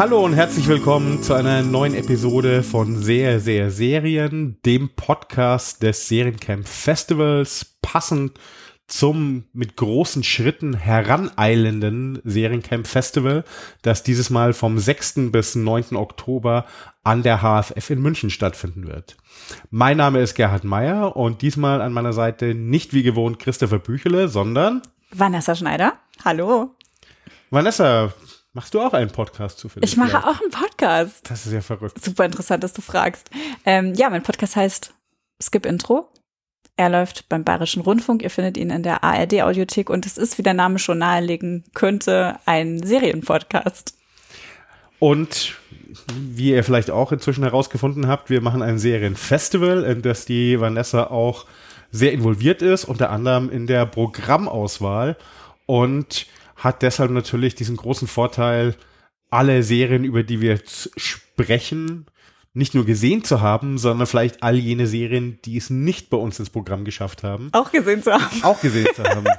Hallo und herzlich willkommen zu einer neuen Episode von Sehr, Sehr Serien, dem Podcast des Seriencamp Festivals, passend zum mit großen Schritten heraneilenden Seriencamp Festival, das dieses Mal vom 6. bis 9. Oktober an der HFF in München stattfinden wird. Mein Name ist Gerhard Meyer und diesmal an meiner Seite nicht wie gewohnt Christopher Büchele, sondern Vanessa Schneider. Hallo. Vanessa, machst du auch einen Podcast zufällig? Ich mache vielleicht? auch einen Podcast. Das ist ja verrückt. Super interessant, dass du fragst. Ähm, ja, mein Podcast heißt Skip Intro. Er läuft beim Bayerischen Rundfunk. Ihr findet ihn in der ARD Audiothek und es ist, wie der Name schon nahelegen könnte, ein Serienpodcast. Und wie ihr vielleicht auch inzwischen herausgefunden habt, wir machen ein Serienfestival, in das die Vanessa auch sehr involviert ist, unter anderem in der Programmauswahl und hat deshalb natürlich diesen großen Vorteil, alle Serien, über die wir jetzt sprechen, nicht nur gesehen zu haben, sondern vielleicht all jene Serien, die es nicht bei uns ins Programm geschafft haben. Auch gesehen zu haben. Auch gesehen zu haben.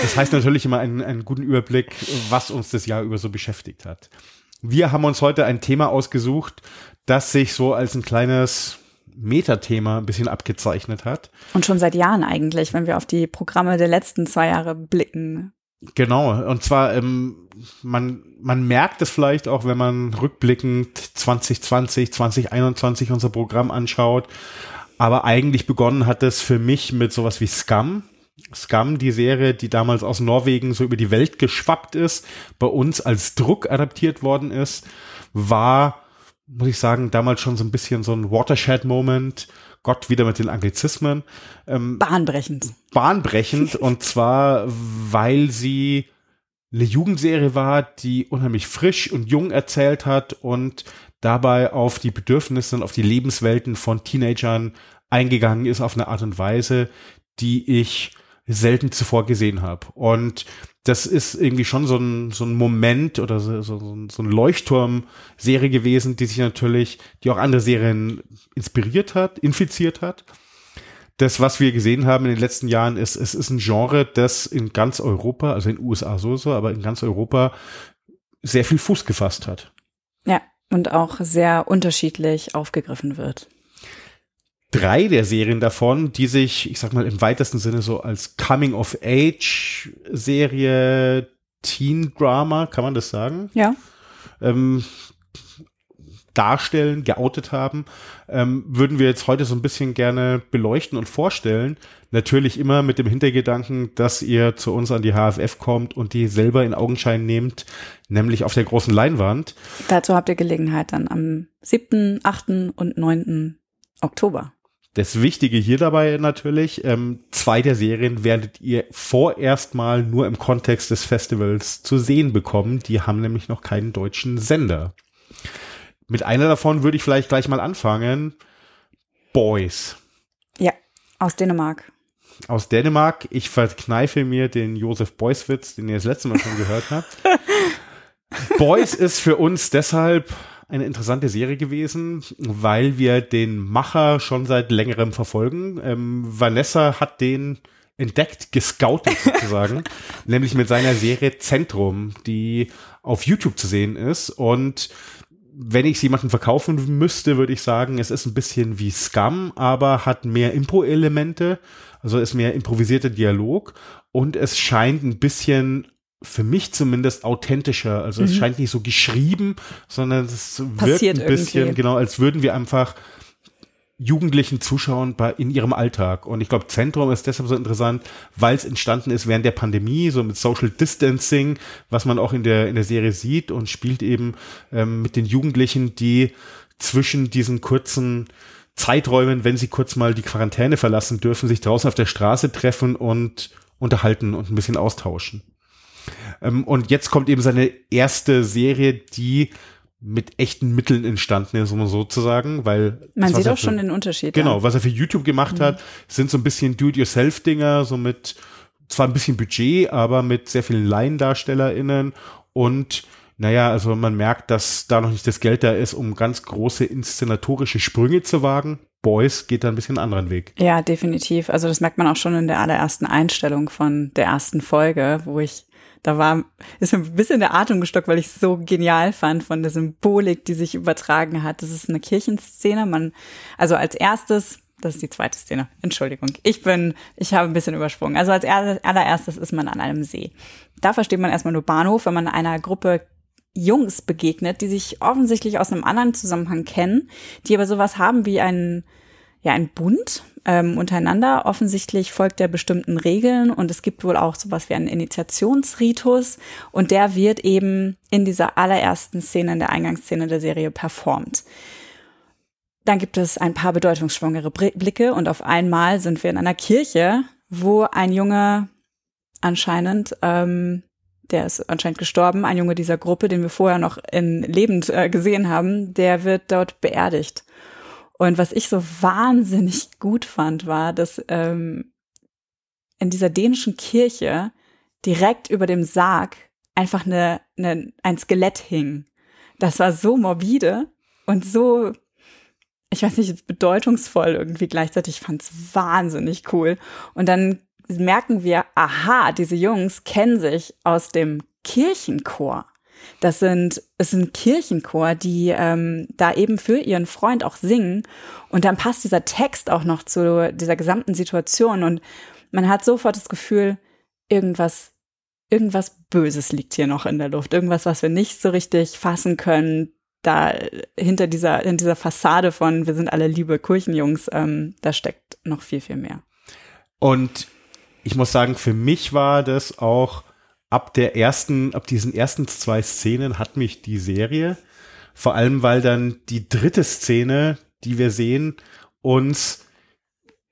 Das heißt natürlich immer einen, einen guten Überblick, was uns das Jahr über so beschäftigt hat. Wir haben uns heute ein Thema ausgesucht, das sich so als ein kleines Metathema ein bisschen abgezeichnet hat. Und schon seit Jahren eigentlich, wenn wir auf die Programme der letzten zwei Jahre blicken. Genau, und zwar, ähm, man, man merkt es vielleicht auch, wenn man rückblickend 2020, 2021 unser Programm anschaut. Aber eigentlich begonnen hat es für mich mit sowas wie Scum. Scum, die Serie, die damals aus Norwegen so über die Welt geschwappt ist, bei uns als Druck adaptiert worden ist, war, muss ich sagen, damals schon so ein bisschen so ein Watershed-Moment. Gott wieder mit den Anglizismen. Ähm, bahnbrechend. Bahnbrechend und zwar, weil sie eine Jugendserie war, die unheimlich frisch und jung erzählt hat und dabei auf die Bedürfnisse und auf die Lebenswelten von Teenagern eingegangen ist auf eine Art und Weise, die ich selten zuvor gesehen habe. Und das ist irgendwie schon so ein, so ein Moment oder so, so, so ein Leuchtturm-Serie gewesen, die sich natürlich, die auch andere Serien inspiriert hat, infiziert hat. Das, was wir gesehen haben in den letzten Jahren, ist, es ist ein Genre, das in ganz Europa, also in den USA sowieso, aber in ganz Europa sehr viel Fuß gefasst hat. Ja, und auch sehr unterschiedlich aufgegriffen wird drei der Serien davon, die sich, ich sag mal, im weitesten Sinne so als Coming-of-Age-Serie, Teen-Drama, kann man das sagen? Ja. Ähm, darstellen, geoutet haben, ähm, würden wir jetzt heute so ein bisschen gerne beleuchten und vorstellen. Natürlich immer mit dem Hintergedanken, dass ihr zu uns an die HFF kommt und die selber in Augenschein nehmt, nämlich auf der großen Leinwand. Dazu habt ihr Gelegenheit dann am 7., 8. und 9. Oktober. Das Wichtige hier dabei natürlich, ähm, zwei der Serien werdet ihr vorerst mal nur im Kontext des Festivals zu sehen bekommen. Die haben nämlich noch keinen deutschen Sender. Mit einer davon würde ich vielleicht gleich mal anfangen. Boys. Ja, aus Dänemark. Aus Dänemark. Ich verkneife mir den Josef Beuys-Witz, den ihr das letzte Mal schon gehört habt. Boys ist für uns deshalb eine interessante Serie gewesen, weil wir den Macher schon seit längerem verfolgen. Ähm, Vanessa hat den entdeckt, gescoutet sozusagen, nämlich mit seiner Serie Zentrum, die auf YouTube zu sehen ist und wenn ich es jemandem verkaufen müsste, würde ich sagen, es ist ein bisschen wie Scum, aber hat mehr Impro-Elemente, also ist mehr improvisierter Dialog und es scheint ein bisschen für mich zumindest authentischer. Also mhm. es scheint nicht so geschrieben, sondern es Passiert wirkt ein bisschen, irgendwie. genau, als würden wir einfach Jugendlichen zuschauen bei, in ihrem Alltag. Und ich glaube, Zentrum ist deshalb so interessant, weil es entstanden ist während der Pandemie, so mit Social Distancing, was man auch in der, in der Serie sieht und spielt eben ähm, mit den Jugendlichen, die zwischen diesen kurzen Zeiträumen, wenn sie kurz mal die Quarantäne verlassen dürfen, sich draußen auf der Straße treffen und unterhalten und ein bisschen austauschen. Ähm, und jetzt kommt eben seine erste Serie, die mit echten Mitteln entstanden ist, um sozusagen, weil man sieht auch für, schon den Unterschied. Genau, ja. was er für YouTube gemacht mhm. hat, sind so ein bisschen Do-it-yourself-Dinger, so mit zwar ein bisschen Budget, aber mit sehr vielen LaiendarstellerInnen und naja, also man merkt, dass da noch nicht das Geld da ist, um ganz große inszenatorische Sprünge zu wagen. Boys geht da ein bisschen einen anderen Weg. Ja, definitiv. Also das merkt man auch schon in der allerersten Einstellung von der ersten Folge, wo ich da war, ist mir ein bisschen der Atem gestockt, weil ich es so genial fand von der Symbolik, die sich übertragen hat. Das ist eine Kirchenszene. Man, also als erstes, das ist die zweite Szene. Entschuldigung. Ich bin, ich habe ein bisschen übersprungen. Also als allererstes ist man an einem See. Da versteht man erstmal nur Bahnhof, wenn man einer Gruppe Jungs begegnet, die sich offensichtlich aus einem anderen Zusammenhang kennen, die aber sowas haben wie einen, ja, ein Bund ähm, untereinander. Offensichtlich folgt er bestimmten Regeln und es gibt wohl auch sowas wie einen Initiationsritus und der wird eben in dieser allerersten Szene, in der Eingangsszene der Serie performt. Dann gibt es ein paar bedeutungsschwangere Blicke und auf einmal sind wir in einer Kirche, wo ein Junge anscheinend, ähm, der ist anscheinend gestorben, ein Junge dieser Gruppe, den wir vorher noch in lebend äh, gesehen haben, der wird dort beerdigt. Und was ich so wahnsinnig gut fand, war, dass ähm, in dieser dänischen Kirche direkt über dem Sarg einfach eine, eine, ein Skelett hing. Das war so morbide und so, ich weiß nicht, bedeutungsvoll irgendwie gleichzeitig. Ich fand es wahnsinnig cool. Und dann merken wir, aha, diese Jungs kennen sich aus dem Kirchenchor. Das sind, es sind Kirchenchor, die ähm, da eben für ihren Freund auch singen. Und dann passt dieser Text auch noch zu dieser gesamten Situation. Und man hat sofort das Gefühl, irgendwas, irgendwas Böses liegt hier noch in der Luft. Irgendwas, was wir nicht so richtig fassen können. Da hinter dieser, in dieser Fassade von wir sind alle liebe Kirchenjungs, ähm, da steckt noch viel, viel mehr. Und ich muss sagen, für mich war das auch ab der ersten, ab diesen ersten zwei Szenen hat mich die Serie, vor allem weil dann die dritte Szene, die wir sehen, uns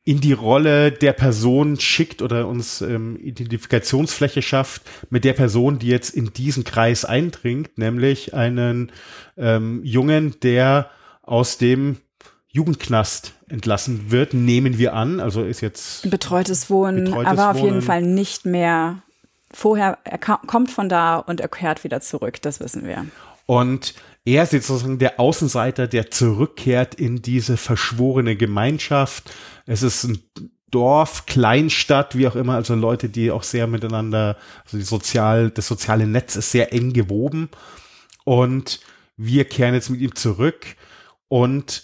in die Rolle der Person schickt oder uns ähm, Identifikationsfläche schafft mit der Person, die jetzt in diesen Kreis eindringt, nämlich einen ähm, Jungen, der aus dem Jugendknast entlassen wird, nehmen wir an. Also ist jetzt betreutes Wohnen, betreutes aber auf jeden Fall nicht mehr vorher, er kommt von da und er kehrt wieder zurück, das wissen wir. Und er ist sozusagen der Außenseiter, der zurückkehrt in diese verschworene Gemeinschaft. Es ist ein Dorf, Kleinstadt, wie auch immer, also Leute, die auch sehr miteinander, also die sozial, das soziale Netz ist sehr eng gewoben. Und wir kehren jetzt mit ihm zurück und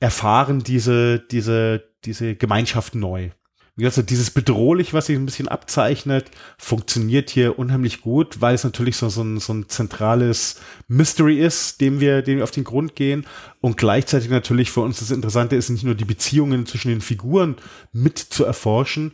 erfahren diese, diese, diese Gemeinschaft neu. Wie gesagt, dieses bedrohlich, was sich ein bisschen abzeichnet, funktioniert hier unheimlich gut, weil es natürlich so, so, ein, so ein zentrales Mystery ist, dem wir, dem wir auf den Grund gehen. Und gleichzeitig natürlich für uns das Interessante ist, nicht nur die Beziehungen zwischen den Figuren mit zu erforschen,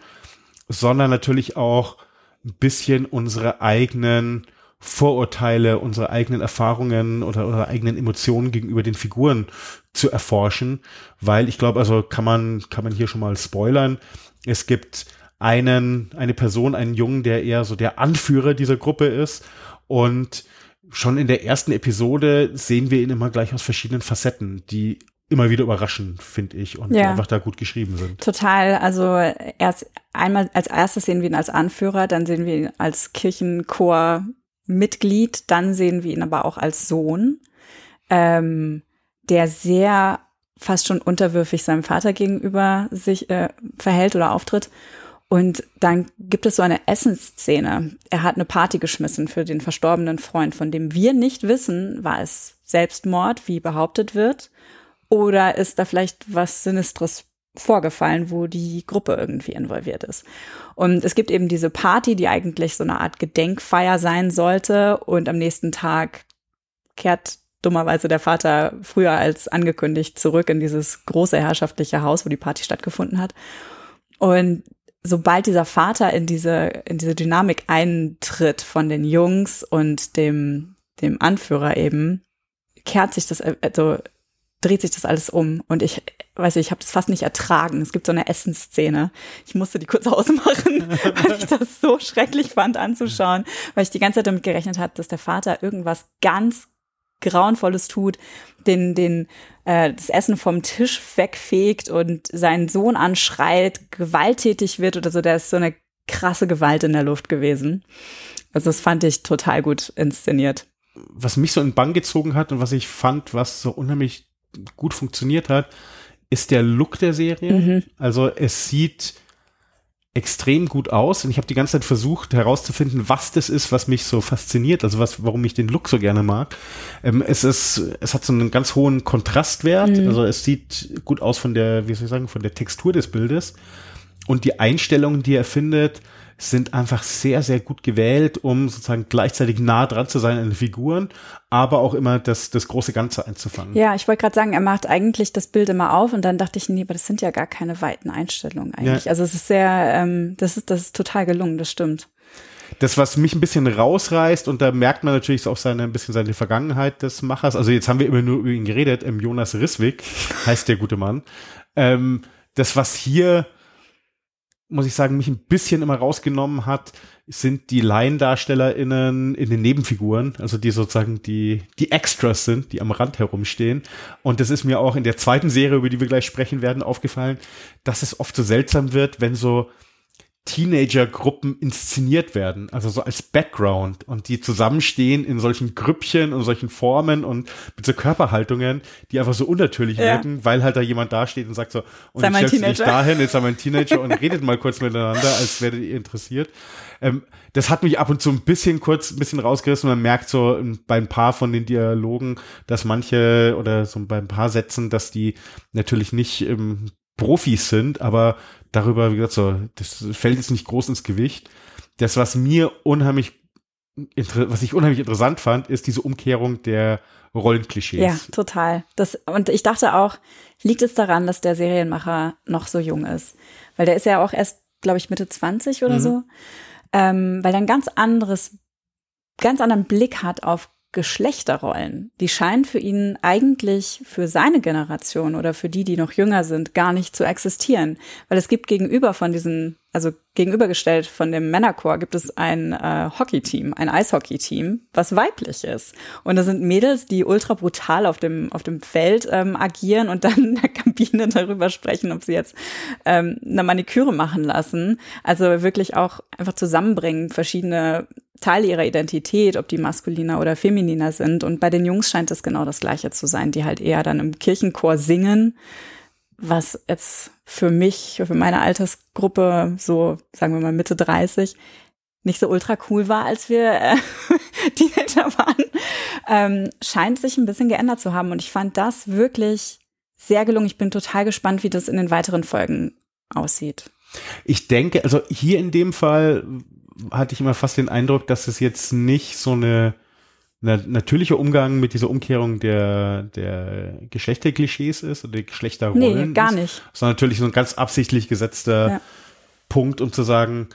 sondern natürlich auch ein bisschen unsere eigenen Vorurteile, unsere eigenen Erfahrungen oder unsere eigenen Emotionen gegenüber den Figuren zu erforschen, weil ich glaube, also kann man, kann man hier schon mal spoilern es gibt einen, eine Person, einen Jungen, der eher so der Anführer dieser Gruppe ist. Und schon in der ersten Episode sehen wir ihn immer gleich aus verschiedenen Facetten, die immer wieder überraschen, finde ich, und ja. einfach da gut geschrieben sind. Total. Also erst einmal als erstes sehen wir ihn als Anführer, dann sehen wir ihn als Kirchenchor-Mitglied, dann sehen wir ihn aber auch als Sohn, ähm, der sehr fast schon unterwürfig seinem Vater gegenüber sich äh, verhält oder auftritt. Und dann gibt es so eine Essensszene. Er hat eine Party geschmissen für den verstorbenen Freund, von dem wir nicht wissen, war es Selbstmord, wie behauptet wird, oder ist da vielleicht was Sinistres vorgefallen, wo die Gruppe irgendwie involviert ist. Und es gibt eben diese Party, die eigentlich so eine Art Gedenkfeier sein sollte und am nächsten Tag kehrt dummerweise der Vater früher als angekündigt zurück in dieses große herrschaftliche Haus, wo die Party stattgefunden hat. Und sobald dieser Vater in diese, in diese Dynamik eintritt von den Jungs und dem, dem Anführer eben, kehrt sich das, also dreht sich das alles um. Und ich weiß ich, ich habe das fast nicht ertragen. Es gibt so eine Essensszene. Ich musste die kurz ausmachen, weil ich das so schrecklich fand anzuschauen, weil ich die ganze Zeit damit gerechnet habe, dass der Vater irgendwas ganz Grauenvolles tut, den, den, äh, das Essen vom Tisch wegfegt und seinen Sohn anschreit, gewalttätig wird oder so. Da ist so eine krasse Gewalt in der Luft gewesen. Also das fand ich total gut inszeniert. Was mich so in Bann gezogen hat und was ich fand, was so unheimlich gut funktioniert hat, ist der Look der Serie. Mhm. Also es sieht extrem gut aus und ich habe die ganze Zeit versucht herauszufinden, was das ist, was mich so fasziniert, also was, warum ich den Look so gerne mag. Ähm, es ist, es hat so einen ganz hohen Kontrastwert, mhm. also es sieht gut aus von der, wie soll ich sagen, von der Textur des Bildes und die Einstellungen, die er findet, sind einfach sehr, sehr gut gewählt, um sozusagen gleichzeitig nah dran zu sein an den Figuren, aber auch immer das, das große Ganze einzufangen. Ja, ich wollte gerade sagen, er macht eigentlich das Bild immer auf und dann dachte ich, nee, aber das sind ja gar keine weiten Einstellungen eigentlich. Ja. Also es ist sehr, ähm, das ist, das ist total gelungen, das stimmt. Das, was mich ein bisschen rausreißt, und da merkt man natürlich auch seine, ein bisschen seine Vergangenheit des Machers. Also jetzt haben wir immer nur über ihn geredet. Ähm, Jonas Risswig heißt der gute Mann. Ähm, das, was hier muss ich sagen, mich ein bisschen immer rausgenommen hat, sind die LaiendarstellerInnen in den Nebenfiguren, also die sozusagen die, die Extras sind, die am Rand herumstehen. Und das ist mir auch in der zweiten Serie, über die wir gleich sprechen werden, aufgefallen, dass es oft so seltsam wird, wenn so Teenager-Gruppen inszeniert werden, also so als Background und die zusammenstehen in solchen Grüppchen und solchen Formen und mit so Körperhaltungen, die einfach so unnatürlich ja. wirken, weil halt da jemand dasteht und sagt so, und sei ich stellst dich dahin, jetzt sei mein Teenager und redet mal kurz miteinander, als werdet ihr interessiert. Ähm, das hat mich ab und zu ein bisschen kurz, ein bisschen rausgerissen. Man merkt so bei ein paar von den Dialogen, dass manche oder so bei ein paar Sätzen, dass die natürlich nicht ähm, Profis sind, aber darüber, wie gesagt, so, das fällt jetzt nicht groß ins Gewicht. Das, was mir unheimlich, was ich unheimlich interessant fand, ist diese Umkehrung der Rollenklischees. Ja, total. Das, und ich dachte auch, liegt es daran, dass der Serienmacher noch so jung ist? Weil der ist ja auch erst, glaube ich, Mitte 20 oder mhm. so. Ähm, weil er ein ganz anderes, ganz anderen Blick hat auf Geschlechterrollen, die scheinen für ihn eigentlich für seine Generation oder für die, die noch jünger sind, gar nicht zu existieren. Weil es gibt gegenüber von diesen, also gegenübergestellt von dem Männerchor, gibt es ein äh, Hockey-Team, ein Eishockey-Team, was weiblich ist. Und da sind Mädels, die ultra brutal auf dem, auf dem Feld ähm, agieren und dann in der Kabine darüber sprechen, ob sie jetzt ähm, eine Maniküre machen lassen. Also wirklich auch einfach zusammenbringen, verschiedene Teile ihrer Identität, ob die maskuliner oder femininer sind. Und bei den Jungs scheint es genau das Gleiche zu sein, die halt eher dann im Kirchenchor singen, was jetzt für mich, für meine Altersgruppe, so sagen wir mal Mitte 30, nicht so ultra cool war, als wir äh, Teenager waren, ähm, scheint sich ein bisschen geändert zu haben. Und ich fand das wirklich sehr gelungen. Ich bin total gespannt, wie das in den weiteren Folgen aussieht. Ich denke, also hier in dem Fall hatte ich immer fast den Eindruck, dass es jetzt nicht so eine, eine natürliche Umgang mit dieser Umkehrung der, der Geschlechterklischees ist oder der Geschlechterrollen. Nee, gar ist, nicht. Sondern natürlich so ein ganz absichtlich gesetzter ja. Punkt, um zu sagen,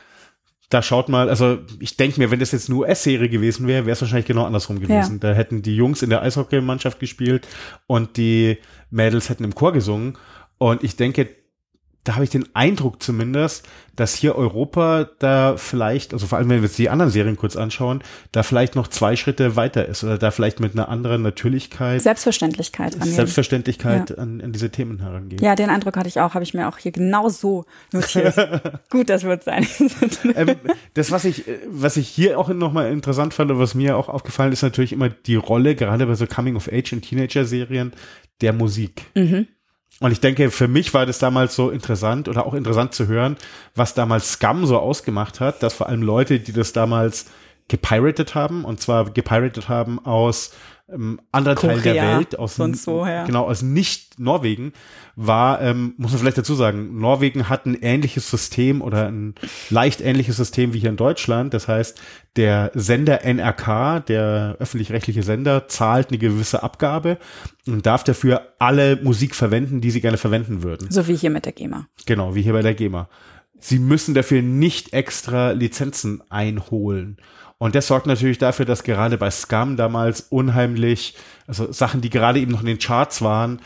da schaut mal, also ich denke mir, wenn das jetzt eine US-Serie gewesen wäre, wäre es wahrscheinlich genau andersrum gewesen. Ja. Da hätten die Jungs in der Eishockeymannschaft gespielt und die Mädels hätten im Chor gesungen. Und ich denke, da habe ich den Eindruck zumindest, dass hier Europa da vielleicht, also vor allem wenn wir uns die anderen Serien kurz anschauen, da vielleicht noch zwei Schritte weiter ist oder da vielleicht mit einer anderen Natürlichkeit. Selbstverständlichkeit angehen. Selbstverständlichkeit ja. an, an, diese Themen herangeht. Ja, den Eindruck hatte ich auch, habe ich mir auch hier genau so notiert. Gut, das wird sein. ähm, das, was ich, was ich hier auch nochmal interessant fand und was mir auch aufgefallen ist, natürlich immer die Rolle, gerade bei so Coming-of-Age und Teenager-Serien, der Musik. Mhm. Und ich denke, für mich war das damals so interessant oder auch interessant zu hören, was damals Scum so ausgemacht hat, dass vor allem Leute, die das damals gepiratet haben, und zwar gepiratet haben aus ähm, anderen Teil der Welt, aus, sonst woher. genau, aus nicht Norwegen, war, ähm, muss man vielleicht dazu sagen, Norwegen hat ein ähnliches System oder ein leicht ähnliches System wie hier in Deutschland. Das heißt, der Sender NRK, der öffentlich-rechtliche Sender, zahlt eine gewisse Abgabe und darf dafür alle Musik verwenden, die sie gerne verwenden würden. So wie hier mit der GEMA. Genau, wie hier bei der GEMA. Sie müssen dafür nicht extra Lizenzen einholen. Und das sorgt natürlich dafür, dass gerade bei Scum damals unheimlich, also Sachen, die gerade eben noch in den Charts waren,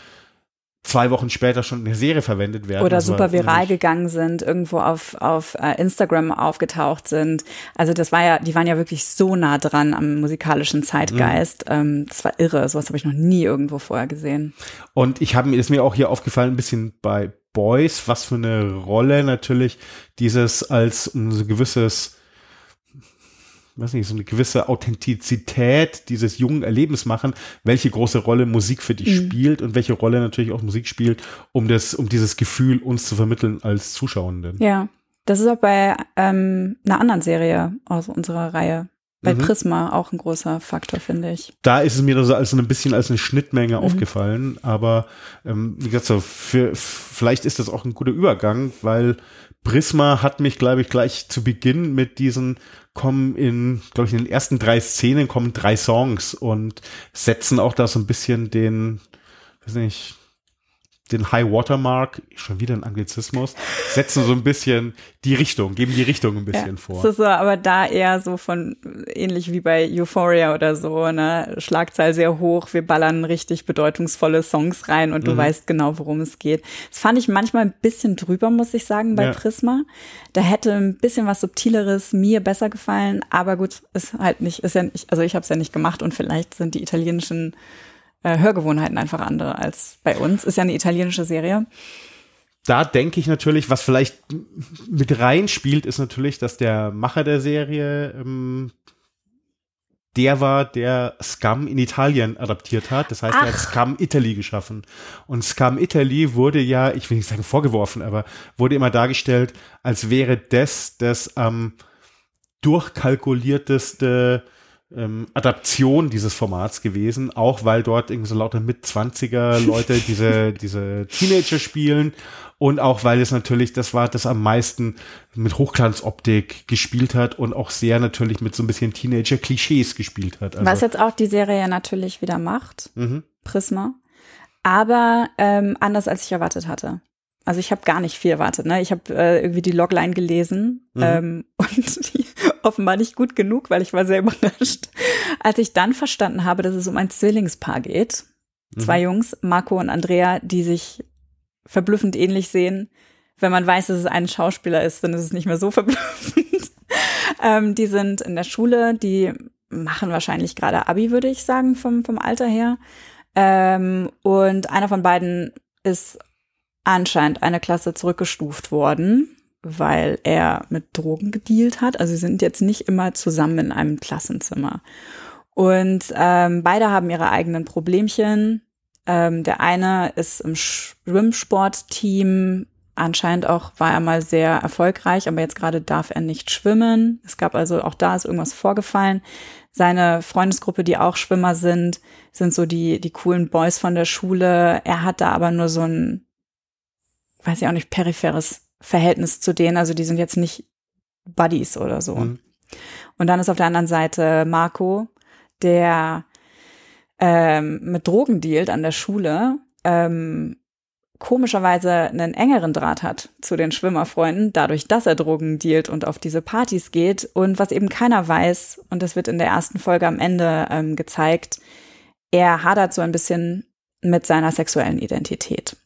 zwei Wochen später schon in der Serie verwendet werden. Oder super viral gegangen sind, irgendwo auf, auf uh, Instagram aufgetaucht sind. Also das war ja, die waren ja wirklich so nah dran am musikalischen Zeitgeist. Mhm. Ähm, das war irre. Sowas habe ich noch nie irgendwo vorher gesehen. Und ich habe mir, ist mir auch hier aufgefallen, ein bisschen bei Boys, was für eine Rolle natürlich dieses als um so gewisses weiß nicht, so eine gewisse Authentizität dieses jungen Erlebens machen, welche große Rolle Musik für dich mhm. spielt und welche Rolle natürlich auch Musik spielt, um das, um dieses Gefühl uns zu vermitteln als Zuschauenden. Ja. Das ist auch bei ähm, einer anderen Serie aus unserer Reihe. Bei mhm. Prisma auch ein großer Faktor, finde ich. Da ist es mir so als ein bisschen als eine Schnittmenge mhm. aufgefallen, aber ähm, wie gesagt, so für, vielleicht ist das auch ein guter Übergang, weil Prisma hat mich, glaube ich, gleich zu Beginn mit diesen kommen in, glaube ich, in den ersten drei Szenen kommen drei Songs und setzen auch da so ein bisschen den, weiß nicht, den High Watermark, schon wieder ein Anglizismus, setzen so ein bisschen die Richtung, geben die Richtung ein bisschen ja, vor. Das ist so, aber da eher so von, ähnlich wie bei Euphoria oder so, ne, Schlagzahl sehr hoch, wir ballern richtig bedeutungsvolle Songs rein und du mhm. weißt genau, worum es geht. Das fand ich manchmal ein bisschen drüber, muss ich sagen, bei ja. Prisma. Da hätte ein bisschen was Subtileres mir besser gefallen, aber gut, ist halt nicht, ist ja nicht, also ich habe es ja nicht gemacht und vielleicht sind die italienischen äh, Hörgewohnheiten einfach andere als bei uns. Ist ja eine italienische Serie. Da denke ich natürlich, was vielleicht mit reinspielt, ist natürlich, dass der Macher der Serie ähm, der war, der Scum in Italien adaptiert hat. Das heißt, Ach. er hat Scum Italy geschaffen. Und Scum Italy wurde ja, ich will nicht sagen vorgeworfen, aber wurde immer dargestellt, als wäre das das am ähm, durchkalkulierteste ähm, Adaption dieses Formats gewesen, auch weil dort irgendwie so lauter mit 20er Leute diese, diese Teenager spielen und auch weil es natürlich, das war das am meisten mit Hochglanzoptik gespielt hat und auch sehr natürlich mit so ein bisschen Teenager-Klischees gespielt hat. Also, Was jetzt auch die Serie ja natürlich wieder macht, mhm. Prisma, aber ähm, anders als ich erwartet hatte. Also ich habe gar nicht viel erwartet. Ne? Ich habe äh, irgendwie die Logline gelesen mhm. ähm, und die, offenbar nicht gut genug, weil ich war sehr überrascht. Als ich dann verstanden habe, dass es um ein Zwillingspaar geht, zwei mhm. Jungs, Marco und Andrea, die sich verblüffend ähnlich sehen. Wenn man weiß, dass es ein Schauspieler ist, dann ist es nicht mehr so verblüffend. ähm, die sind in der Schule, die machen wahrscheinlich gerade Abi, würde ich sagen, vom, vom Alter her. Ähm, und einer von beiden ist anscheinend eine Klasse zurückgestuft worden, weil er mit Drogen gedealt hat. Also sie sind jetzt nicht immer zusammen in einem Klassenzimmer. Und ähm, beide haben ihre eigenen Problemchen. Ähm, der eine ist im Schwimmsportteam. Anscheinend auch war er mal sehr erfolgreich, aber jetzt gerade darf er nicht schwimmen. Es gab also auch da ist irgendwas vorgefallen. Seine Freundesgruppe, die auch Schwimmer sind, sind so die, die coolen Boys von der Schule. Er hat da aber nur so ein weiß ich auch nicht, peripheres Verhältnis zu denen. Also die sind jetzt nicht Buddies oder so. Mhm. Und dann ist auf der anderen Seite Marco, der ähm, mit Drogen dealt an der Schule, ähm, komischerweise einen engeren Draht hat zu den Schwimmerfreunden, dadurch, dass er Drogen dealt und auf diese Partys geht. Und was eben keiner weiß, und das wird in der ersten Folge am Ende ähm, gezeigt, er hadert so ein bisschen mit seiner sexuellen Identität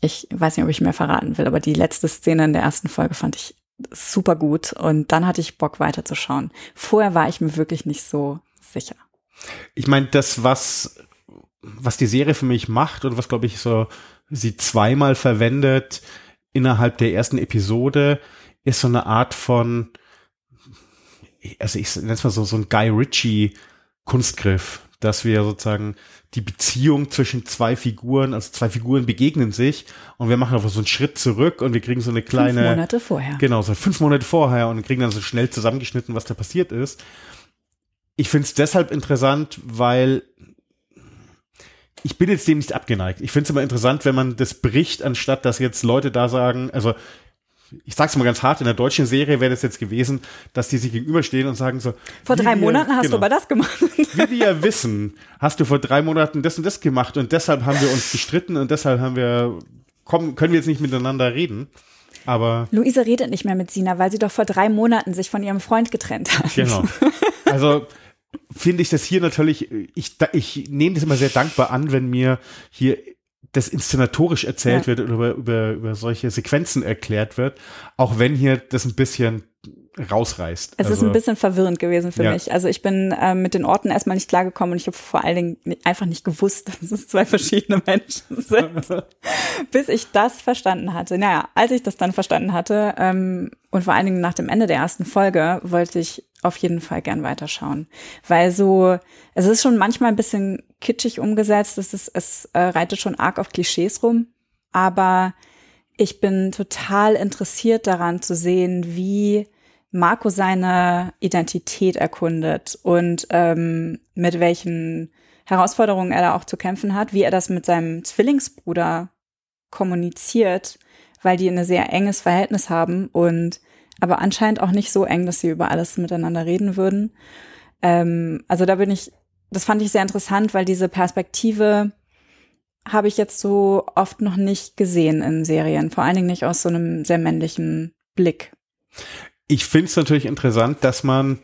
ich weiß nicht, ob ich mehr verraten will, aber die letzte Szene in der ersten Folge fand ich super gut und dann hatte ich Bock weiterzuschauen. Vorher war ich mir wirklich nicht so sicher. Ich meine, das, was, was die Serie für mich macht und was, glaube ich, so sie zweimal verwendet innerhalb der ersten Episode, ist so eine Art von, also ich nenne es mal so, so ein Guy Ritchie Kunstgriff, dass wir sozusagen die Beziehung zwischen zwei Figuren, also zwei Figuren begegnen sich und wir machen einfach so einen Schritt zurück und wir kriegen so eine kleine. Fünf Monate vorher. Genau, so fünf Monate vorher und kriegen dann so schnell zusammengeschnitten, was da passiert ist. Ich finde es deshalb interessant, weil ich bin jetzt dem nicht abgeneigt. Ich finde es immer interessant, wenn man das bricht, anstatt dass jetzt Leute da sagen, also ich sag's mal ganz hart, in der deutschen Serie wäre das jetzt gewesen, dass die sich gegenüberstehen und sagen so. Vor drei wir, Monaten hast genau, du aber das gemacht. Wie wir ja wissen, hast du vor drei Monaten das und das gemacht und deshalb haben wir uns gestritten und deshalb haben wir, kommen, können wir jetzt nicht miteinander reden. Aber. Luise redet nicht mehr mit Sina, weil sie doch vor drei Monaten sich von ihrem Freund getrennt hat. Genau. Also, finde ich das hier natürlich, ich, ich nehme das immer sehr dankbar an, wenn mir hier das inszenatorisch erzählt ja. wird oder über, über, über solche Sequenzen erklärt wird, auch wenn hier das ein bisschen rausreißt. Es also, ist ein bisschen verwirrend gewesen für ja. mich. Also ich bin äh, mit den Orten erstmal nicht klargekommen und ich habe vor allen Dingen einfach nicht gewusst, dass es zwei verschiedene Menschen sind, bis ich das verstanden hatte. Naja, als ich das dann verstanden hatte ähm, und vor allen Dingen nach dem Ende der ersten Folge wollte ich auf jeden Fall gern weiterschauen, weil so es ist schon manchmal ein bisschen kitschig umgesetzt, es ist, es äh, reitet schon arg auf Klischees rum, aber ich bin total interessiert daran zu sehen, wie Marco seine Identität erkundet und ähm, mit welchen Herausforderungen er da auch zu kämpfen hat, wie er das mit seinem Zwillingsbruder kommuniziert, weil die ein sehr enges Verhältnis haben und aber anscheinend auch nicht so eng, dass sie über alles miteinander reden würden. Ähm, also da bin ich, das fand ich sehr interessant, weil diese Perspektive habe ich jetzt so oft noch nicht gesehen in Serien, vor allen Dingen nicht aus so einem sehr männlichen Blick. Ich finde es natürlich interessant, dass man,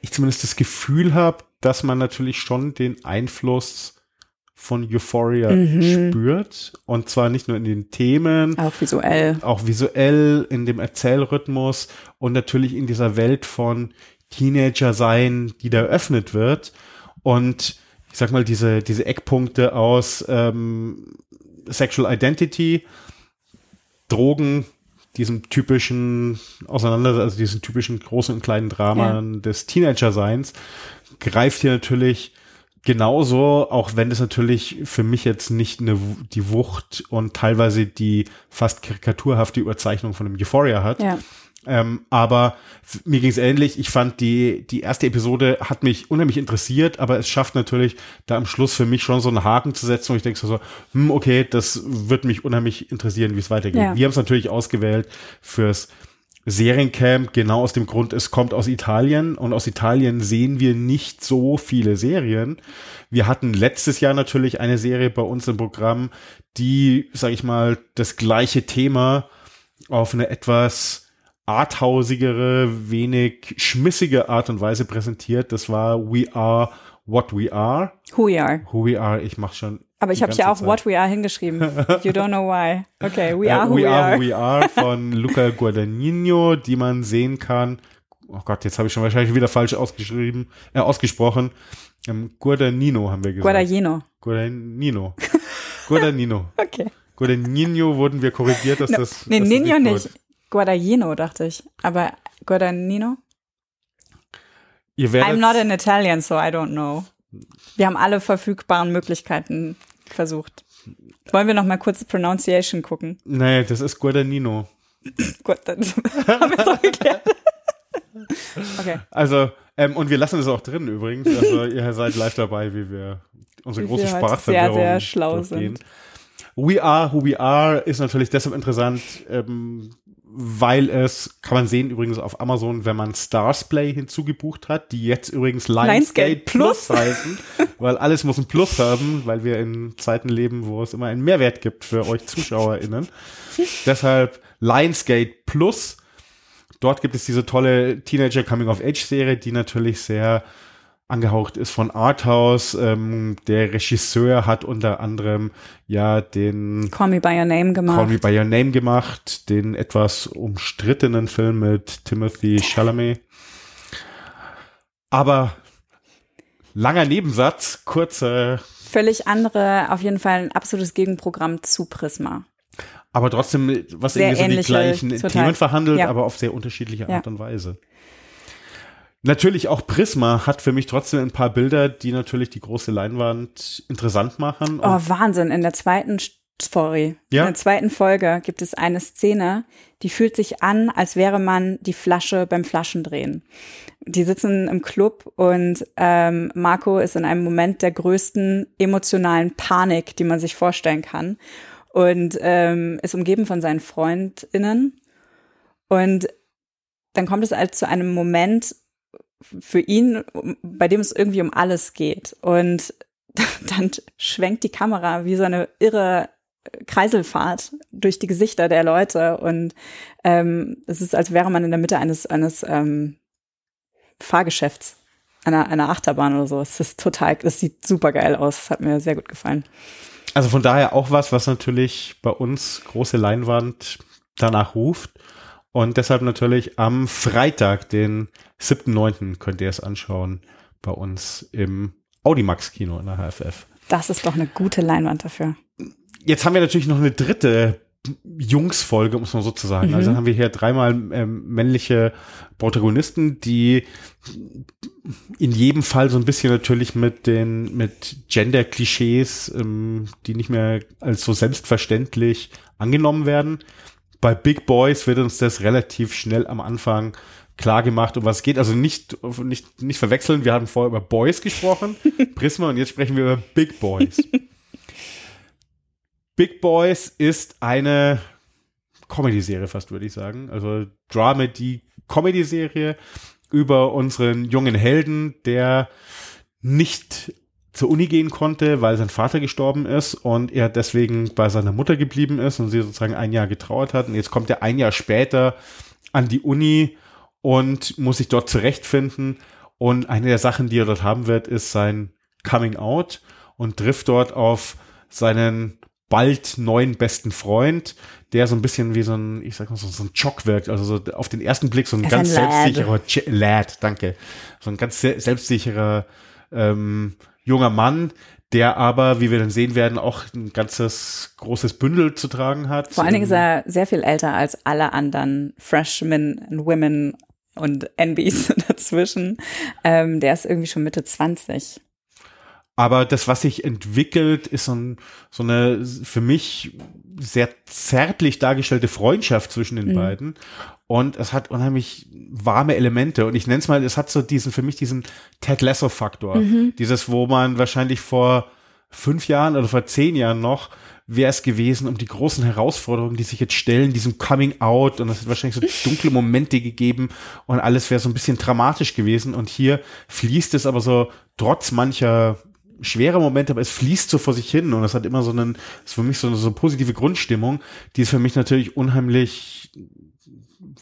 ich zumindest das Gefühl habe, dass man natürlich schon den Einfluss von Euphoria mhm. spürt. Und zwar nicht nur in den Themen. Auch visuell. Auch visuell, in dem Erzählrhythmus und natürlich in dieser Welt von Teenager sein, die da eröffnet wird. Und ich sag mal, diese, diese Eckpunkte aus ähm, Sexual Identity, Drogen, diesem typischen Auseinander, also diesen typischen großen und kleinen Dramen ja. des Teenager-Seins, greift hier natürlich genauso, auch wenn es natürlich für mich jetzt nicht eine, die Wucht und teilweise die fast karikaturhafte Überzeichnung von einem Euphoria hat. Ja. Ähm, aber mir ging es ähnlich. Ich fand die, die erste Episode hat mich unheimlich interessiert, aber es schafft natürlich da am Schluss für mich schon so einen Haken zu setzen, wo ich denke so, hm, okay, das wird mich unheimlich interessieren, wie es weitergeht. Ja. Wir haben es natürlich ausgewählt fürs Seriencamp, genau aus dem Grund, es kommt aus Italien und aus Italien sehen wir nicht so viele Serien. Wir hatten letztes Jahr natürlich eine Serie bei uns im Programm, die, sag ich mal, das gleiche Thema auf eine etwas arthausigere, wenig schmissige Art und Weise präsentiert. Das war We Are What We Are. Who We Are. Who We Are, ich mach schon aber ich habe ja auch Zeit. What We Are hingeschrieben. You don't know why. Okay, We Are uh, Who We, we Are. Who We Are von Luca Guadagnino, die man sehen kann. Oh Gott, jetzt habe ich schon wahrscheinlich wieder falsch ausgeschrieben, äh, ausgesprochen. Ähm, Guadagnino haben wir gesagt. Guadagnino. Guadagnino. Guadagnino. okay. Guadagnino wurden wir korrigiert, dass no, das. Nee, Nino nicht. nicht. Guadagnino dachte ich. Aber Guadagnino? Ihr werdet, I'm not an Italian, so I don't know. Wir haben alle verfügbaren Möglichkeiten versucht. Wollen wir noch mal kurz Pronunciation gucken? Nee, das ist Guadagnino. Gut, dann haben wir es auch geklärt. okay. Also, ähm, und wir lassen es auch drin übrigens. Also, ihr seid live dabei, wie wir unsere wie große wir Sprachverwirrung sehr, sehr schlau durchgehen. sind. We Are Who We Are ist natürlich deshalb interessant, ähm, weil es, kann man sehen übrigens auf Amazon, wenn man Starsplay hinzugebucht hat, die jetzt übrigens Lionsgate, Plus. Plus heißen, weil alles muss ein Plus haben, weil wir in Zeiten leben, wo es immer einen Mehrwert gibt für euch ZuschauerInnen. Deshalb Lionsgate Plus. Dort gibt es diese tolle Teenager Coming of Age Serie, die natürlich sehr angehaucht ist von Arthouse. Ähm, der Regisseur hat unter anderem ja den Call Me By Your Name gemacht. Call Me By Your Name gemacht, den etwas umstrittenen Film mit Timothy Chalamet. Aber langer Nebensatz, kurze. Völlig andere, auf jeden Fall ein absolutes Gegenprogramm zu Prisma. Aber trotzdem, was sehr irgendwie so die gleichen. Themen verhandelt, ja. aber auf sehr unterschiedliche Art ja. und Weise. Natürlich auch Prisma hat für mich trotzdem ein paar Bilder, die natürlich die große Leinwand interessant machen. Oh, Wahnsinn. In der zweiten Story, ja? in der zweiten Folge gibt es eine Szene, die fühlt sich an, als wäre man die Flasche beim Flaschendrehen. Die sitzen im Club und ähm, Marco ist in einem Moment der größten emotionalen Panik, die man sich vorstellen kann. Und ähm, ist umgeben von seinen FreundInnen. Und dann kommt es halt zu einem Moment, für ihn, bei dem es irgendwie um alles geht. Und dann schwenkt die Kamera wie so eine irre Kreiselfahrt durch die Gesichter der Leute und ähm, es ist, als wäre man in der Mitte eines, eines ähm, Fahrgeschäfts, einer, einer Achterbahn oder so. Es ist total, das sieht super geil aus. Das hat mir sehr gut gefallen. Also von daher auch was, was natürlich bei uns große Leinwand danach ruft. Und deshalb natürlich am Freitag, den 7.9. könnt ihr es anschauen bei uns im Audimax Kino in der HFF. Das ist doch eine gute Leinwand dafür. Jetzt haben wir natürlich noch eine dritte Jungsfolge, muss man sozusagen. Mhm. Also haben wir hier dreimal ähm, männliche Protagonisten, die in jedem Fall so ein bisschen natürlich mit den mit Gender-Klischees, ähm, die nicht mehr als so selbstverständlich angenommen werden. Bei Big Boys wird uns das relativ schnell am Anfang klar gemacht, um was es geht. Also nicht, nicht, nicht verwechseln. Wir haben vorher über Boys gesprochen, Prisma, und jetzt sprechen wir über Big Boys. Big Boys ist eine Comedy-Serie fast, würde ich sagen. Also Dramedy-Comedy-Serie über unseren jungen Helden, der nicht zur Uni gehen konnte, weil sein Vater gestorben ist und er deswegen bei seiner Mutter geblieben ist und sie sozusagen ein Jahr getrauert hat. Und jetzt kommt er ein Jahr später an die Uni und muss sich dort zurechtfinden. Und eine der Sachen, die er dort haben wird, ist sein Coming Out und trifft dort auf seinen bald neuen besten Freund, der so ein bisschen wie so ein, ich sag mal so, so ein Chock wirkt, also so auf den ersten Blick so ein ganz ein selbstsicherer Ch Lad, danke, so ein ganz selbstsicherer ähm, junger Mann, der aber, wie wir dann sehen werden, auch ein ganzes großes Bündel zu tragen hat. Vor allen Dingen ist er sehr viel älter als alle anderen Freshmen und Women und NBs dazwischen. Ähm, der ist irgendwie schon Mitte 20. Aber das, was sich entwickelt, ist so, ein, so eine für mich sehr zärtlich dargestellte Freundschaft zwischen den mhm. beiden. Und es hat unheimlich warme Elemente. Und ich nenne es mal, es hat so diesen, für mich diesen Ted Lasso-Faktor. Mhm. Dieses, wo man wahrscheinlich vor fünf Jahren oder vor zehn Jahren noch wäre es gewesen, um die großen Herausforderungen, die sich jetzt stellen, diesem Coming Out und es hat wahrscheinlich so dunkle Momente gegeben und alles wäre so ein bisschen dramatisch gewesen und hier fließt es aber so trotz mancher schwere Momente, aber es fließt so vor sich hin und es hat immer so einen, ist für mich so eine, so eine positive Grundstimmung, die es für mich natürlich unheimlich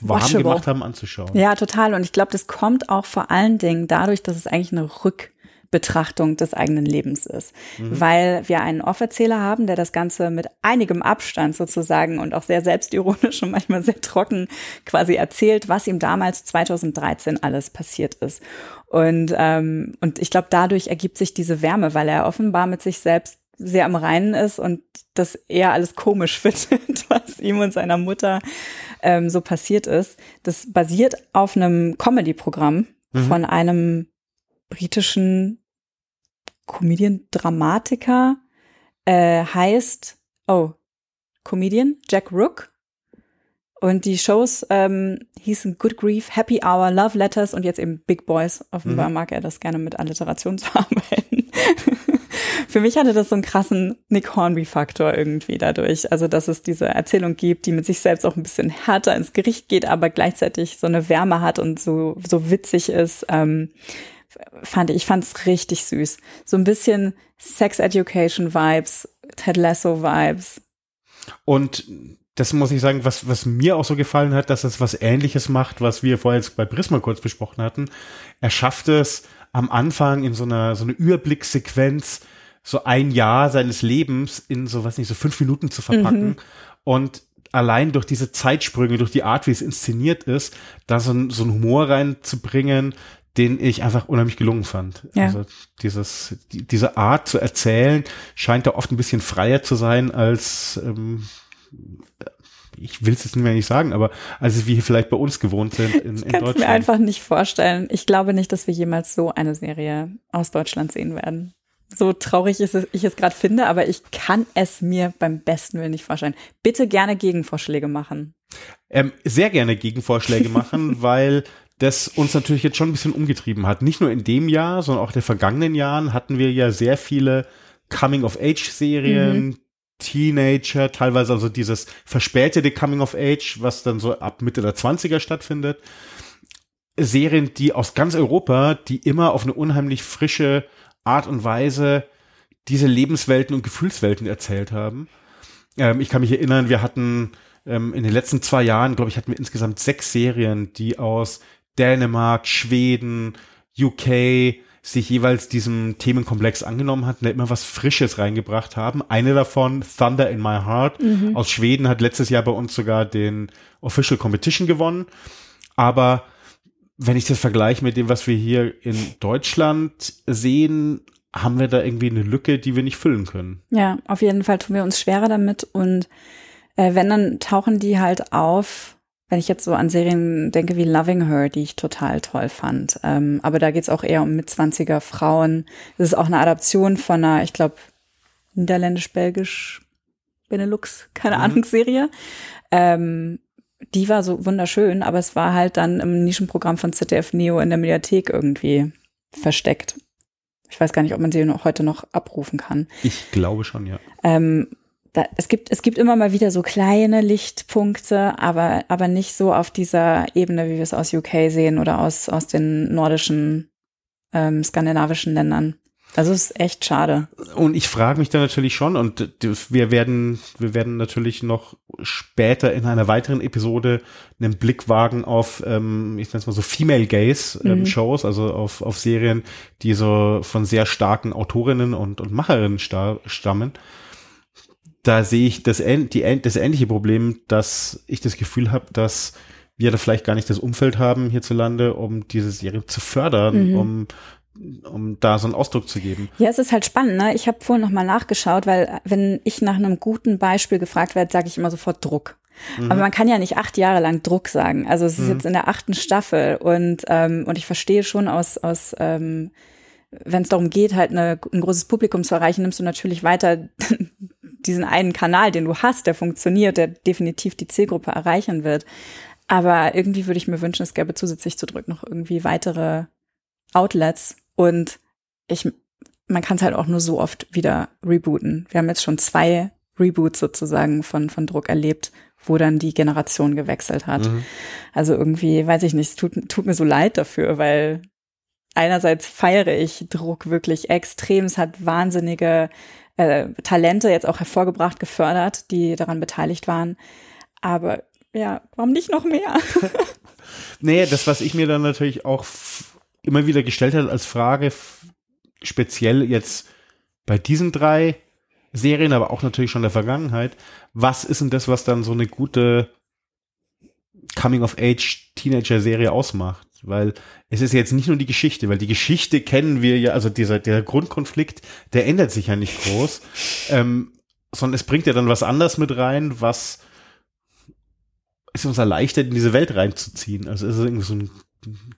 warm Washable. gemacht haben anzuschauen. Ja, total. Und ich glaube, das kommt auch vor allen Dingen dadurch, dass es eigentlich eine Rück Betrachtung des eigenen Lebens ist. Mhm. Weil wir einen Offerzähler haben, der das Ganze mit einigem Abstand sozusagen und auch sehr selbstironisch und manchmal sehr trocken quasi erzählt, was ihm damals 2013 alles passiert ist. Und, ähm, und ich glaube, dadurch ergibt sich diese Wärme, weil er offenbar mit sich selbst sehr am Reinen ist und das eher alles komisch findet, was ihm und seiner Mutter ähm, so passiert ist. Das basiert auf einem Comedy-Programm mhm. von einem britischen Comedian, Dramatiker, äh, heißt, oh, Comedian, Jack Rook. Und die Shows ähm, hießen Good Grief, Happy Hour, Love Letters und jetzt eben Big Boys. Offenbar mhm. mag er das gerne mit Alliteration zu arbeiten. Für mich hatte das so einen krassen Nick Hornby-Faktor irgendwie dadurch. Also, dass es diese Erzählung gibt, die mit sich selbst auch ein bisschen härter ins Gericht geht, aber gleichzeitig so eine Wärme hat und so, so witzig ist. Ähm, fand ich, ich fand es richtig süß. So ein bisschen Sex Education Vibes, Ted Lasso Vibes. Und das muss ich sagen, was, was mir auch so gefallen hat, dass es was ähnliches macht, was wir vorher jetzt bei Prisma kurz besprochen hatten. Er schafft es am Anfang in so einer, so eine Überblickssequenz, so ein Jahr seines Lebens in so, was nicht, so fünf Minuten zu verpacken. Mhm. Und allein durch diese Zeitsprünge, durch die Art, wie es inszeniert ist, da so, ein, so einen Humor reinzubringen, den ich einfach unheimlich gelungen fand. Ja. Also dieses, die, diese Art zu erzählen scheint da oft ein bisschen freier zu sein als ähm, ich will es jetzt nicht mehr nicht sagen, aber als wir vielleicht bei uns gewohnt sind in, in Deutschland. Ich mir einfach nicht vorstellen. Ich glaube nicht, dass wir jemals so eine Serie aus Deutschland sehen werden. So traurig ist es, ich es gerade finde, aber ich kann es mir beim besten Willen nicht vorstellen. Bitte gerne Gegenvorschläge machen. Ähm, sehr gerne Gegenvorschläge machen, weil das uns natürlich jetzt schon ein bisschen umgetrieben hat. Nicht nur in dem Jahr, sondern auch in den vergangenen Jahren hatten wir ja sehr viele Coming-of-Age-Serien, mhm. Teenager, teilweise also dieses verspätete Coming-of-Age, was dann so ab Mitte der 20er stattfindet. Serien, die aus ganz Europa, die immer auf eine unheimlich frische Art und Weise diese Lebenswelten und Gefühlswelten erzählt haben. Ähm, ich kann mich erinnern, wir hatten ähm, in den letzten zwei Jahren, glaube ich, hatten wir insgesamt sechs Serien, die aus Dänemark, Schweden, UK sich jeweils diesem Themenkomplex angenommen hatten, da immer was Frisches reingebracht haben. Eine davon, Thunder in My Heart, mhm. aus Schweden, hat letztes Jahr bei uns sogar den Official Competition gewonnen. Aber wenn ich das vergleiche mit dem, was wir hier in Deutschland sehen, haben wir da irgendwie eine Lücke, die wir nicht füllen können. Ja, auf jeden Fall tun wir uns schwerer damit und Äh, wenn, dann tauchen die halt auf, wenn ich jetzt so an Serien denke wie Loving Her, die ich total toll fand. Ähm, aber da geht's auch eher um Mitzwanziger Frauen. Das ist auch eine Adaption von einer, ich glaube, niederländisch-belgisch Benelux, keine mhm. Ahnung, Serie. Ähm, die war so wunderschön, aber es war halt dann im Nischenprogramm von ZDF Neo in der Mediathek irgendwie versteckt. Ich weiß gar nicht, ob man sie noch heute noch abrufen kann. Ich glaube schon, ja. Ähm, da, es gibt es gibt immer mal wieder so kleine Lichtpunkte, aber aber nicht so auf dieser Ebene, wie wir es aus UK sehen oder aus aus den nordischen ähm, skandinavischen Ländern. Also es ist echt schade. Und ich frage mich da natürlich schon, und wir werden, wir werden natürlich noch später in einer weiteren Episode einen Blick wagen auf, ähm, ich nenne es mal so Female Gaze ähm, mhm. Shows, also auf, auf Serien, die so von sehr starken Autorinnen und, und Macherinnen stammen. Da sehe ich das, die, das ähnliche Problem, dass ich das Gefühl habe, dass wir da vielleicht gar nicht das Umfeld haben hierzulande, um diese Serie zu fördern, mhm. um um da so einen Ausdruck zu geben. Ja, es ist halt spannend. Ne? Ich habe vorhin noch mal nachgeschaut, weil wenn ich nach einem guten Beispiel gefragt werde, sage ich immer sofort Druck. Mhm. Aber man kann ja nicht acht Jahre lang Druck sagen. Also es ist mhm. jetzt in der achten Staffel und ähm, und ich verstehe schon aus aus ähm, wenn es darum geht, halt eine, ein großes Publikum zu erreichen, nimmst du natürlich weiter diesen einen Kanal, den du hast, der funktioniert, der definitiv die Zielgruppe erreichen wird. Aber irgendwie würde ich mir wünschen, es gäbe zusätzlich zu Druck noch irgendwie weitere Outlets, und ich, man kann es halt auch nur so oft wieder rebooten. Wir haben jetzt schon zwei Reboots sozusagen von, von Druck erlebt, wo dann die Generation gewechselt hat. Mhm. Also irgendwie, weiß ich nicht, es tut, tut mir so leid dafür, weil einerseits feiere ich Druck wirklich extrem. Es hat wahnsinnige äh, Talente jetzt auch hervorgebracht, gefördert, die daran beteiligt waren. Aber ja, warum nicht noch mehr? nee, das, was ich mir dann natürlich auch immer wieder gestellt hat als Frage, speziell jetzt bei diesen drei Serien, aber auch natürlich schon der Vergangenheit, was ist denn das, was dann so eine gute Coming-of-Age-Teenager-Serie ausmacht? Weil es ist jetzt nicht nur die Geschichte, weil die Geschichte kennen wir ja, also dieser der Grundkonflikt, der ändert sich ja nicht groß, ähm, sondern es bringt ja dann was anderes mit rein, was es uns erleichtert, in diese Welt reinzuziehen. Also es ist irgendwie so ein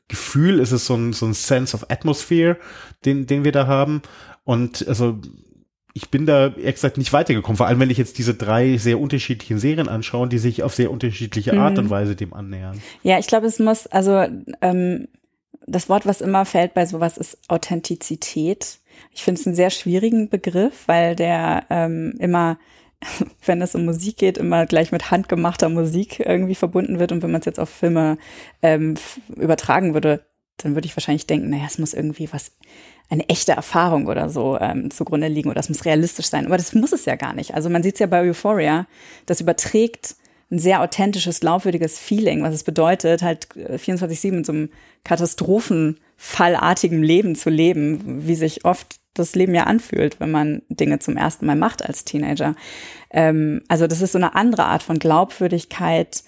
Gefühl, ist es so ein, so ein Sense of Atmosphere, den, den wir da haben. Und also ich bin da ehrlich gesagt nicht weitergekommen, vor allem wenn ich jetzt diese drei sehr unterschiedlichen Serien anschaue, die sich auf sehr unterschiedliche Art mhm. und Weise dem annähern. Ja, ich glaube, es muss, also ähm, das Wort, was immer fällt bei sowas, ist Authentizität. Ich finde es einen sehr schwierigen Begriff, weil der ähm, immer wenn es um Musik geht, immer gleich mit handgemachter Musik irgendwie verbunden wird. Und wenn man es jetzt auf Filme ähm, übertragen würde, dann würde ich wahrscheinlich denken, naja, es muss irgendwie was, eine echte Erfahrung oder so ähm, zugrunde liegen oder es muss realistisch sein. Aber das muss es ja gar nicht. Also man sieht es ja bei Euphoria, das überträgt ein sehr authentisches, glaubwürdiges Feeling, was es bedeutet, halt 24-7 äh, in so einem Katastrophenfallartigen Leben zu leben, wie sich oft das Leben ja anfühlt, wenn man Dinge zum ersten Mal macht als Teenager. Ähm, also das ist so eine andere Art von Glaubwürdigkeit,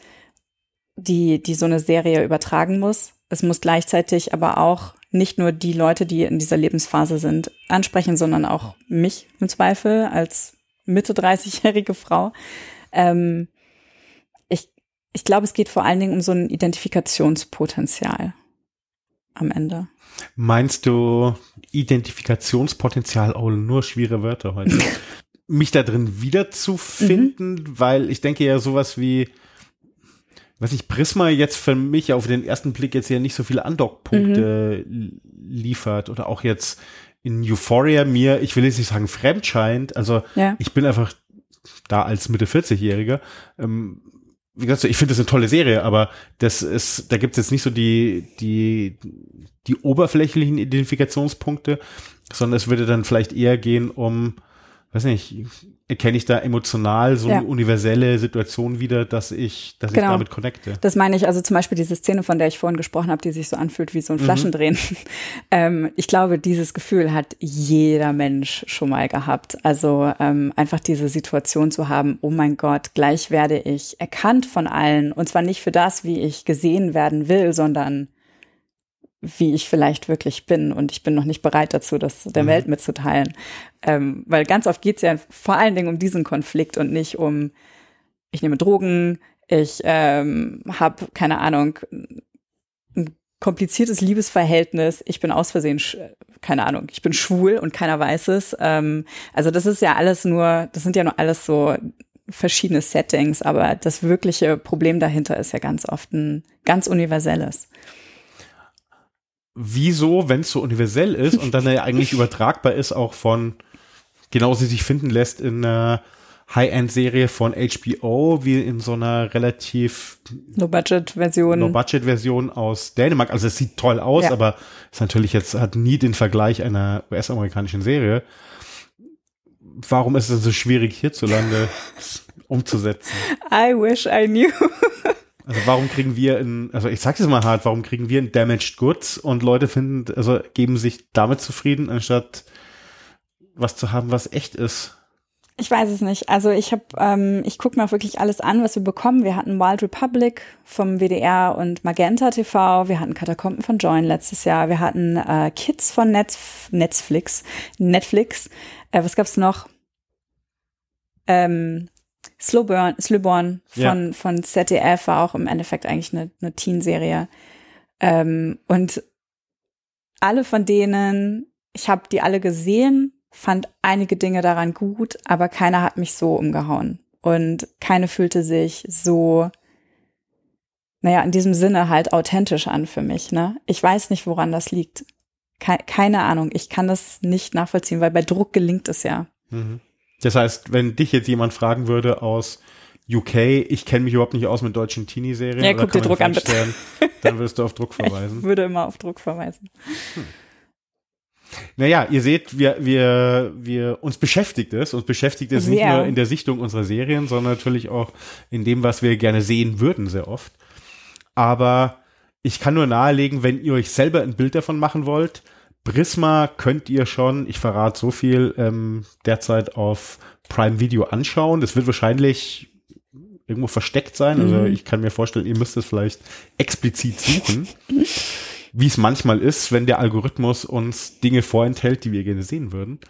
die, die so eine Serie übertragen muss. Es muss gleichzeitig aber auch nicht nur die Leute, die in dieser Lebensphase sind, ansprechen, sondern auch mich im Zweifel als Mitte 30-jährige Frau. Ähm, ich, ich glaube, es geht vor allen Dingen um so ein Identifikationspotenzial am Ende. Meinst du Identifikationspotenzial? Oh, nur schwere Wörter heute. Mich da drin wiederzufinden, mhm. weil ich denke ja sowas wie, was ich Prisma jetzt für mich auf den ersten Blick jetzt ja nicht so viele Andockpunkte mhm. liefert oder auch jetzt in Euphoria mir, ich will jetzt nicht sagen fremd scheint, also ja. ich bin einfach da als Mitte 40-Jähriger, ähm, wie gesagt, ich finde das eine tolle Serie, aber das ist, da gibt es jetzt nicht so die, die, die oberflächlichen Identifikationspunkte, sondern es würde dann vielleicht eher gehen um, weiß nicht, erkenne ich da emotional so ja. eine universelle Situation wieder, dass ich, dass genau. ich damit connecte. Das meine ich, also zum Beispiel diese Szene, von der ich vorhin gesprochen habe, die sich so anfühlt wie so ein mhm. Flaschendrehen. ähm, ich glaube, dieses Gefühl hat jeder Mensch schon mal gehabt. Also ähm, einfach diese Situation zu haben, oh mein Gott, gleich werde ich erkannt von allen. Und zwar nicht für das, wie ich gesehen werden will, sondern wie ich vielleicht wirklich bin und ich bin noch nicht bereit dazu, das der mhm. Welt mitzuteilen. Ähm, weil ganz oft geht es ja vor allen Dingen um diesen Konflikt und nicht um ich nehme Drogen, ich ähm, habe, keine Ahnung, ein kompliziertes Liebesverhältnis, ich bin aus Versehen, keine Ahnung, ich bin schwul und keiner weiß es. Ähm, also das ist ja alles nur, das sind ja nur alles so verschiedene Settings, aber das wirkliche Problem dahinter ist ja ganz oft ein ganz universelles. Wieso, wenn es so universell ist und dann ja eigentlich übertragbar ist, auch von genauso sich finden lässt in einer High-End-Serie von HBO, wie in so einer relativ Low-Budget-Version. Low-Budget-Version aus Dänemark. Also es sieht toll aus, ja. aber ist natürlich jetzt, hat nie den Vergleich einer US-amerikanischen Serie. Warum ist es so schwierig hierzulande umzusetzen? I wish I knew. Also warum kriegen wir in, also ich sag's jetzt mal hart, warum kriegen wir in Damaged Goods und Leute finden, also geben sich damit zufrieden, anstatt was zu haben, was echt ist? Ich weiß es nicht. Also ich habe, ähm, ich gucke mir auch wirklich alles an, was wir bekommen. Wir hatten Wild Republic vom WDR und Magenta TV. Wir hatten Katakomben von Join letztes Jahr. Wir hatten äh, Kids von Netf Netflix. Netflix. Äh, was gab's noch? Ähm, Slowburn, Slowborn von, ja. von ZDF war auch im Endeffekt eigentlich eine, eine Teen-Serie. Ähm, und alle von denen, ich habe die alle gesehen fand einige Dinge daran gut, aber keiner hat mich so umgehauen. Und keine fühlte sich so, naja, in diesem Sinne halt authentisch an für mich. Ne? Ich weiß nicht, woran das liegt. keine Ahnung. Ich kann das nicht nachvollziehen, weil bei Druck gelingt es ja. Mhm. Das heißt, wenn dich jetzt jemand fragen würde aus UK, ich kenne mich überhaupt nicht aus mit deutschen Teenie-Serien. Ja, guck dir Druck an, bitte. Dann würdest du auf Druck verweisen. Ich würde immer auf Druck verweisen. Hm. Naja, ihr seht, wir, wir, wir, uns beschäftigt es. Uns beschäftigt es sehr. nicht nur in der Sichtung unserer Serien, sondern natürlich auch in dem, was wir gerne sehen würden, sehr oft. Aber ich kann nur nahelegen, wenn ihr euch selber ein Bild davon machen wollt, Prisma könnt ihr schon, ich verrate so viel, ähm, derzeit auf Prime Video anschauen. Das wird wahrscheinlich irgendwo versteckt sein. Also mhm. ich kann mir vorstellen, ihr müsst es vielleicht explizit suchen. wie es manchmal ist, wenn der Algorithmus uns Dinge vorenthält, die wir gerne sehen würden.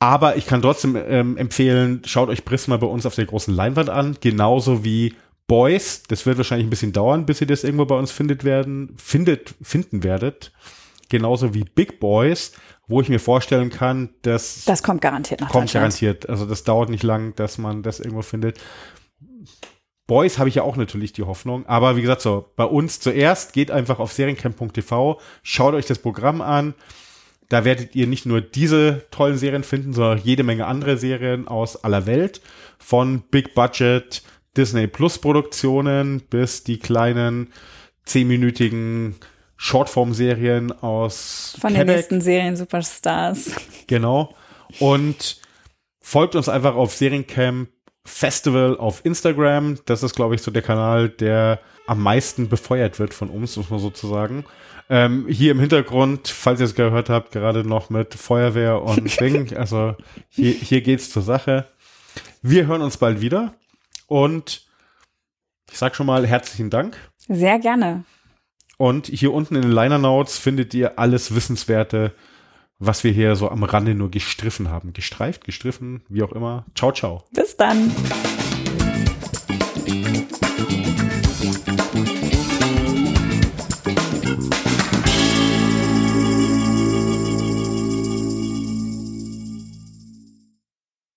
Aber ich kann trotzdem ähm, empfehlen, schaut euch Prisma bei uns auf der großen Leinwand an, genauso wie Boys. Das wird wahrscheinlich ein bisschen dauern, bis ihr das irgendwo bei uns findet werden, findet, finden werdet. Genauso wie Big Boys, wo ich mir vorstellen kann, dass das kommt garantiert nach kommt garantiert. Also das dauert nicht lang, dass man das irgendwo findet. Boys habe ich ja auch natürlich die Hoffnung. Aber wie gesagt, so bei uns zuerst geht einfach auf seriencamp.tv, schaut euch das Programm an. Da werdet ihr nicht nur diese tollen Serien finden, sondern auch jede Menge andere Serien aus aller Welt. Von Big Budget Disney Plus Produktionen bis die kleinen zehnminütigen Shortform-Serien aus Von Quebec. den nächsten Serien Superstars. Genau. Und folgt uns einfach auf Seriencamp Festival auf Instagram. Das ist, glaube ich, so der Kanal, der am meisten befeuert wird von uns, muss man sozusagen. Ähm, hier im Hintergrund, falls ihr es gehört habt, gerade noch mit Feuerwehr und Ding. Also hier, hier geht's zur Sache. Wir hören uns bald wieder und ich sag schon mal herzlichen Dank. Sehr gerne. Und hier unten in den Liner Notes findet ihr alles Wissenswerte was wir hier so am Rande nur gestriffen haben. Gestreift, gestriffen, wie auch immer. Ciao, ciao. Bis dann.